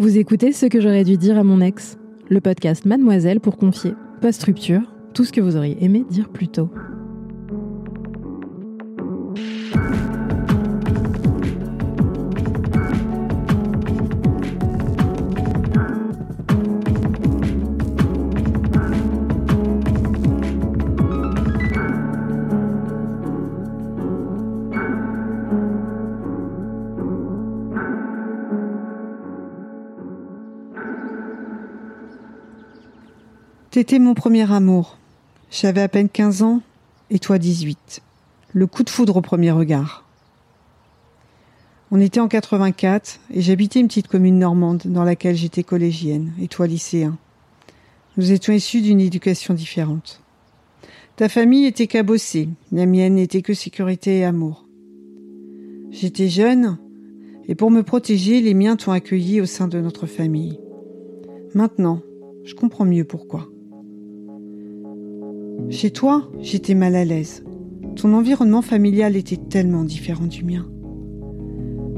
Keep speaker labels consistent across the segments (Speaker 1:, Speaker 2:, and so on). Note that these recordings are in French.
Speaker 1: Vous écoutez ce que j'aurais dû dire à mon ex, le podcast Mademoiselle pour confier, post-rupture, tout ce que vous auriez aimé dire plus tôt.
Speaker 2: T'étais mon premier amour. J'avais à peine 15 ans et toi 18. Le coup de foudre au premier regard. On était en 84 et j'habitais une petite commune normande dans laquelle j'étais collégienne et toi lycéen. Nous étions issus d'une éducation différente. Ta famille était cabossée, la mienne n'était que sécurité et amour. J'étais jeune et pour me protéger, les miens t'ont accueilli au sein de notre famille. Maintenant, je comprends mieux pourquoi. Chez toi, j'étais mal à l'aise. Ton environnement familial était tellement différent du mien.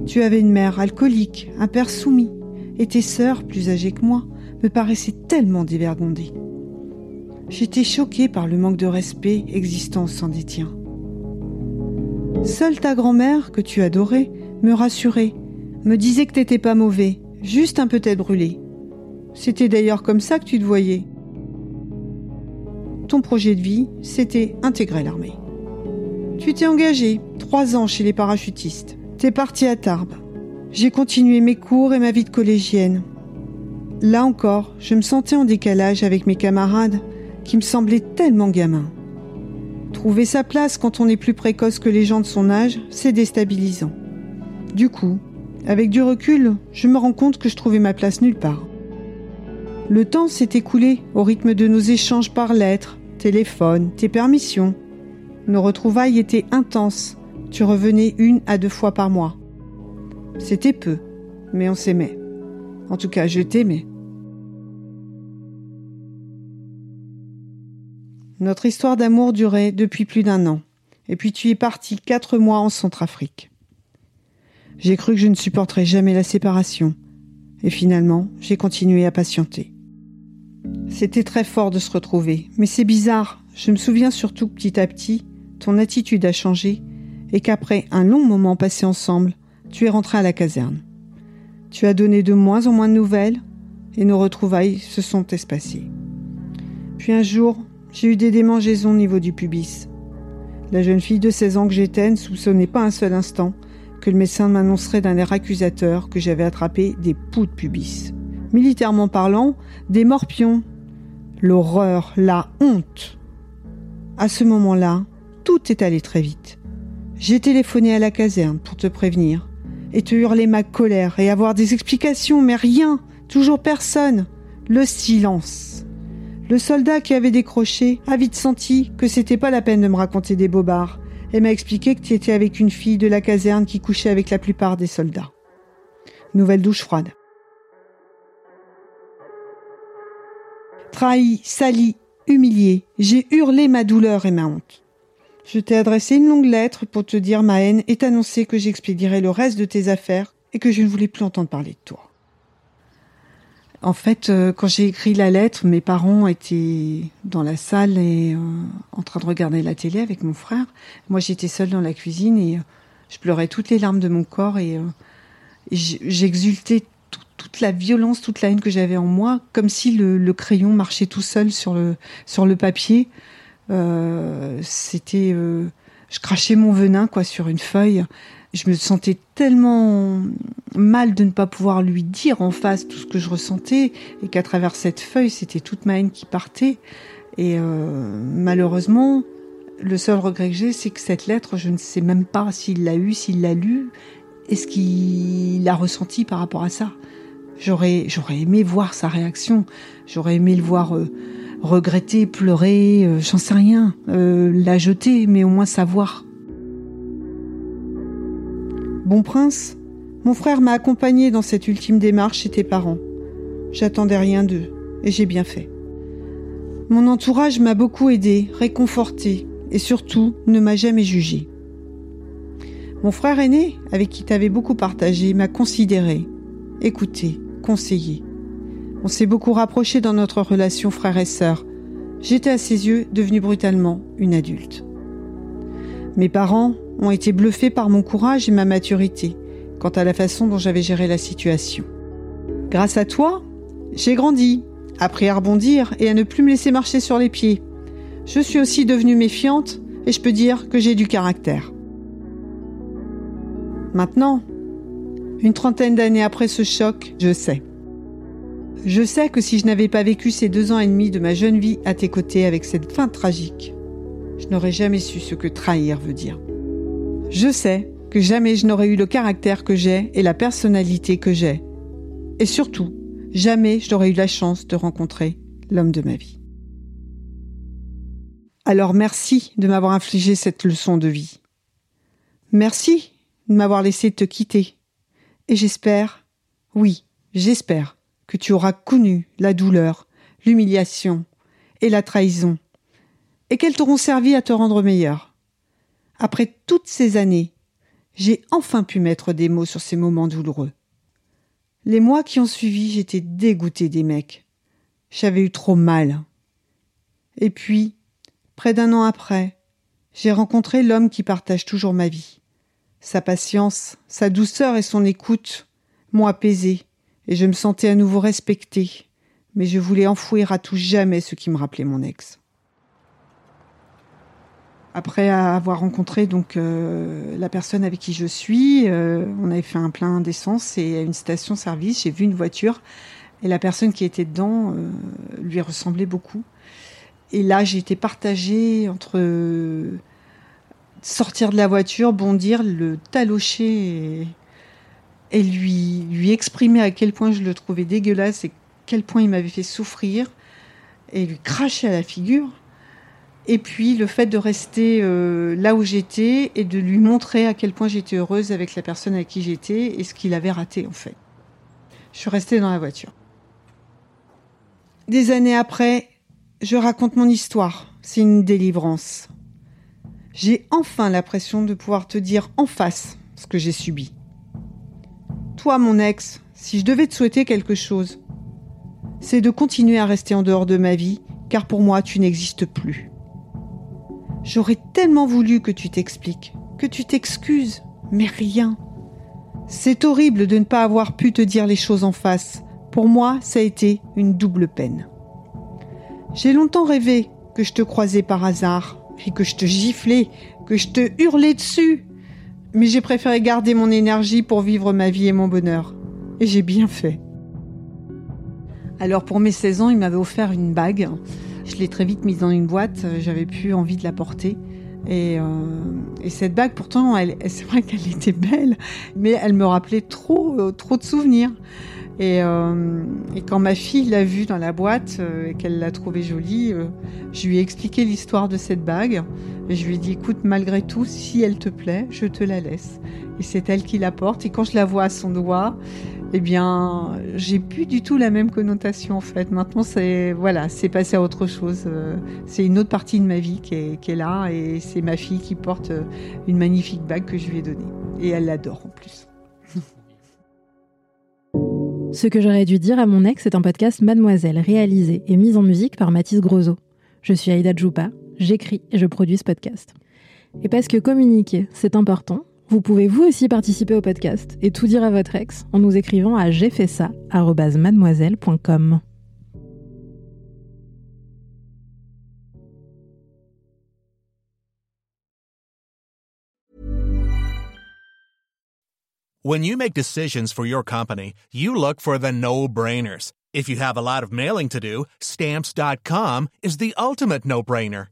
Speaker 2: Tu avais une mère alcoolique, un père soumis, et tes sœurs, plus âgées que moi, me paraissaient tellement dévergondées. J'étais choquée par le manque de respect existant sein des. Seule ta grand-mère, que tu adorais, me rassurait, me disait que t'étais pas mauvais, juste un peu tête brûlée. C'était d'ailleurs comme ça que tu te voyais, projet de vie, c'était intégrer l'armée. Tu t'es engagé, trois ans chez les parachutistes. T'es parti à Tarbes. J'ai continué mes cours et ma vie de collégienne. Là encore, je me sentais en décalage avec mes camarades qui me semblaient tellement gamins. Trouver sa place quand on est plus précoce que les gens de son âge, c'est déstabilisant. Du coup, avec du recul, je me rends compte que je trouvais ma place nulle part. Le temps s'est écoulé au rythme de nos échanges par lettres, téléphone, tes permissions. Nos retrouvailles étaient intenses. Tu revenais une à deux fois par mois. C'était peu, mais on s'aimait. En tout cas, je t'aimais. Notre histoire d'amour durait depuis plus d'un an, et puis tu es parti quatre mois en Centrafrique. J'ai cru que je ne supporterais jamais la séparation, et finalement, j'ai continué à patienter. C'était très fort de se retrouver, mais c'est bizarre. Je me souviens surtout que petit à petit, ton attitude a changé et qu'après un long moment passé ensemble, tu es rentré à la caserne. Tu as donné de moins en moins de nouvelles et nos retrouvailles se sont espacées. Puis un jour, j'ai eu des démangeaisons au niveau du pubis. La jeune fille de 16 ans que j'étais ne soupçonnait pas un seul instant que le médecin m'annoncerait d'un air accusateur que j'avais attrapé des poux de pubis militairement parlant, des morpions. L'horreur, la honte. À ce moment-là, tout est allé très vite. J'ai téléphoné à la caserne pour te prévenir et te hurler ma colère et avoir des explications, mais rien, toujours personne. Le silence. Le soldat qui avait décroché a vite senti que c'était pas la peine de me raconter des bobards et m'a expliqué que tu étais avec une fille de la caserne qui couchait avec la plupart des soldats. Nouvelle douche froide. Trahi, sali, humilié, j'ai hurlé ma douleur et ma honte. Je t'ai adressé une longue lettre pour te dire ma haine et t'annoncer que j'expédierais le reste de tes affaires et que je ne voulais plus entendre parler de toi. En fait, euh, quand j'ai écrit la lettre, mes parents étaient dans la salle et euh, en train de regarder la télé avec mon frère. Moi, j'étais seule dans la cuisine et euh, je pleurais toutes les larmes de mon corps et, et j'exultais toute la violence, toute la haine que j'avais en moi, comme si le, crayon marchait tout seul sur le sur le papier. Euh, c'était, euh, je crachais mon venin quoi sur une feuille. Je me sentais tellement mal de ne pas pouvoir lui dire en face tout ce que je ressentais et qu'à travers cette feuille, c'était toute ma haine qui partait. Et euh, malheureusement, le seul regret que j'ai, c'est que cette lettre, je ne sais même pas s'il l'a eu, s'il l'a lu, et ce qu'il a ressenti par rapport à ça. J'aurais, aimé voir sa réaction. J'aurais aimé le voir euh, regretter, pleurer, euh, j'en sais rien, euh, la jeter, mais au moins savoir. Bon prince, mon frère m'a accompagné dans cette ultime démarche chez tes parents. J'attendais rien d'eux, et j'ai bien fait. Mon entourage m'a beaucoup aidé, réconforté, et surtout ne m'a jamais jugé. Mon frère aîné, avec qui tu avais beaucoup partagé, m'a considéré, écouté, conseiller. On s'est beaucoup rapproché dans notre relation frère et sœur. J'étais à ses yeux devenue brutalement une adulte. Mes parents ont été bluffés par mon courage et ma maturité quant à la façon dont j'avais géré la situation. Grâce à toi, j'ai grandi, appris à rebondir et à ne plus me laisser marcher sur les pieds. Je suis aussi devenue méfiante et je peux dire que j'ai du caractère. Maintenant, une trentaine d'années après ce choc, je sais. Je sais que si je n'avais pas vécu ces deux ans et demi de ma jeune vie à tes côtés avec cette fin tragique, je n'aurais jamais su ce que trahir veut dire. Je sais que jamais je n'aurais eu le caractère que j'ai et la personnalité que j'ai. Et surtout, jamais je n'aurais eu la chance de rencontrer l'homme de ma vie. Alors merci de m'avoir infligé cette leçon de vie. Merci de m'avoir laissé te quitter et j'espère, oui, j'espère que tu auras connu la douleur, l'humiliation et la trahison, et qu'elles t'auront servi à te rendre meilleur. Après toutes ces années, j'ai enfin pu mettre des mots sur ces moments douloureux. Les mois qui ont suivi, j'étais dégoûtée des mecs. J'avais eu trop mal. Et puis, près d'un an après, j'ai rencontré l'homme qui partage toujours ma vie. Sa patience, sa douceur et son écoute m'ont apaisé, et je me sentais à nouveau respectée, mais je voulais enfouir à tout jamais ce qui me rappelait mon ex. Après avoir rencontré donc euh, la personne avec qui je suis, euh, on avait fait un plein d'essence et à une station-service, j'ai vu une voiture et la personne qui était dedans euh, lui ressemblait beaucoup. Et là, j'ai été partagée entre sortir de la voiture, bondir, le talocher et, lui, lui exprimer à quel point je le trouvais dégueulasse et quel point il m'avait fait souffrir et lui cracher à la figure. Et puis le fait de rester euh, là où j'étais et de lui montrer à quel point j'étais heureuse avec la personne avec qui j'étais et ce qu'il avait raté en fait. Je suis restée dans la voiture. Des années après, je raconte mon histoire. C'est une délivrance j'ai enfin l'impression de pouvoir te dire en face ce que j'ai subi. Toi, mon ex, si je devais te souhaiter quelque chose, c'est de continuer à rester en dehors de ma vie, car pour moi, tu n'existes plus. J'aurais tellement voulu que tu t'expliques, que tu t'excuses, mais rien. C'est horrible de ne pas avoir pu te dire les choses en face. Pour moi, ça a été une double peine. J'ai longtemps rêvé que je te croisais par hasard, que je te giflais, que je te hurlais dessus. Mais j'ai préféré garder mon énergie pour vivre ma vie et mon bonheur. Et j'ai bien fait. Alors pour mes 16 ans, il m'avait offert une bague. Je l'ai très vite mise dans une boîte, j'avais plus envie de la porter. Et, euh, cette bague, pourtant, c'est vrai qu'elle était belle, mais elle me rappelait trop, euh, trop de souvenirs. Euh, et, quand ma fille l'a vue dans la boîte euh, et qu'elle l'a trouvée jolie, euh, je lui ai expliqué l'histoire de cette bague. Et je lui ai dit, écoute, malgré tout, si elle te plaît, je te la laisse. Et c'est elle qui la porte. Et quand je la vois à son doigt, eh bien, j'ai plus du tout la même connotation en fait. Maintenant, c'est voilà, c'est passé à autre chose. C'est une autre partie de ma vie qui est, là, et c'est ma fille qui porte une magnifique bague que je lui ai donnée. Et elle l'adore en plus.
Speaker 1: Ce que j'aurais dû dire à mon ex est un podcast Mademoiselle, réalisé et mis en musique par Mathis Grosso. Je suis Aïda Djoupa, j'écris et je produis ce podcast. Et parce que communiquer, c'est important, vous pouvez vous aussi participer au podcast et tout dire à votre ex en nous écrivant à j'ai fait ça mademoiselle.com.
Speaker 3: When you make decisions for your company, you look for the no-brainers. If you have a lot of mailing to do, stamps.com is the ultimate no-brainer.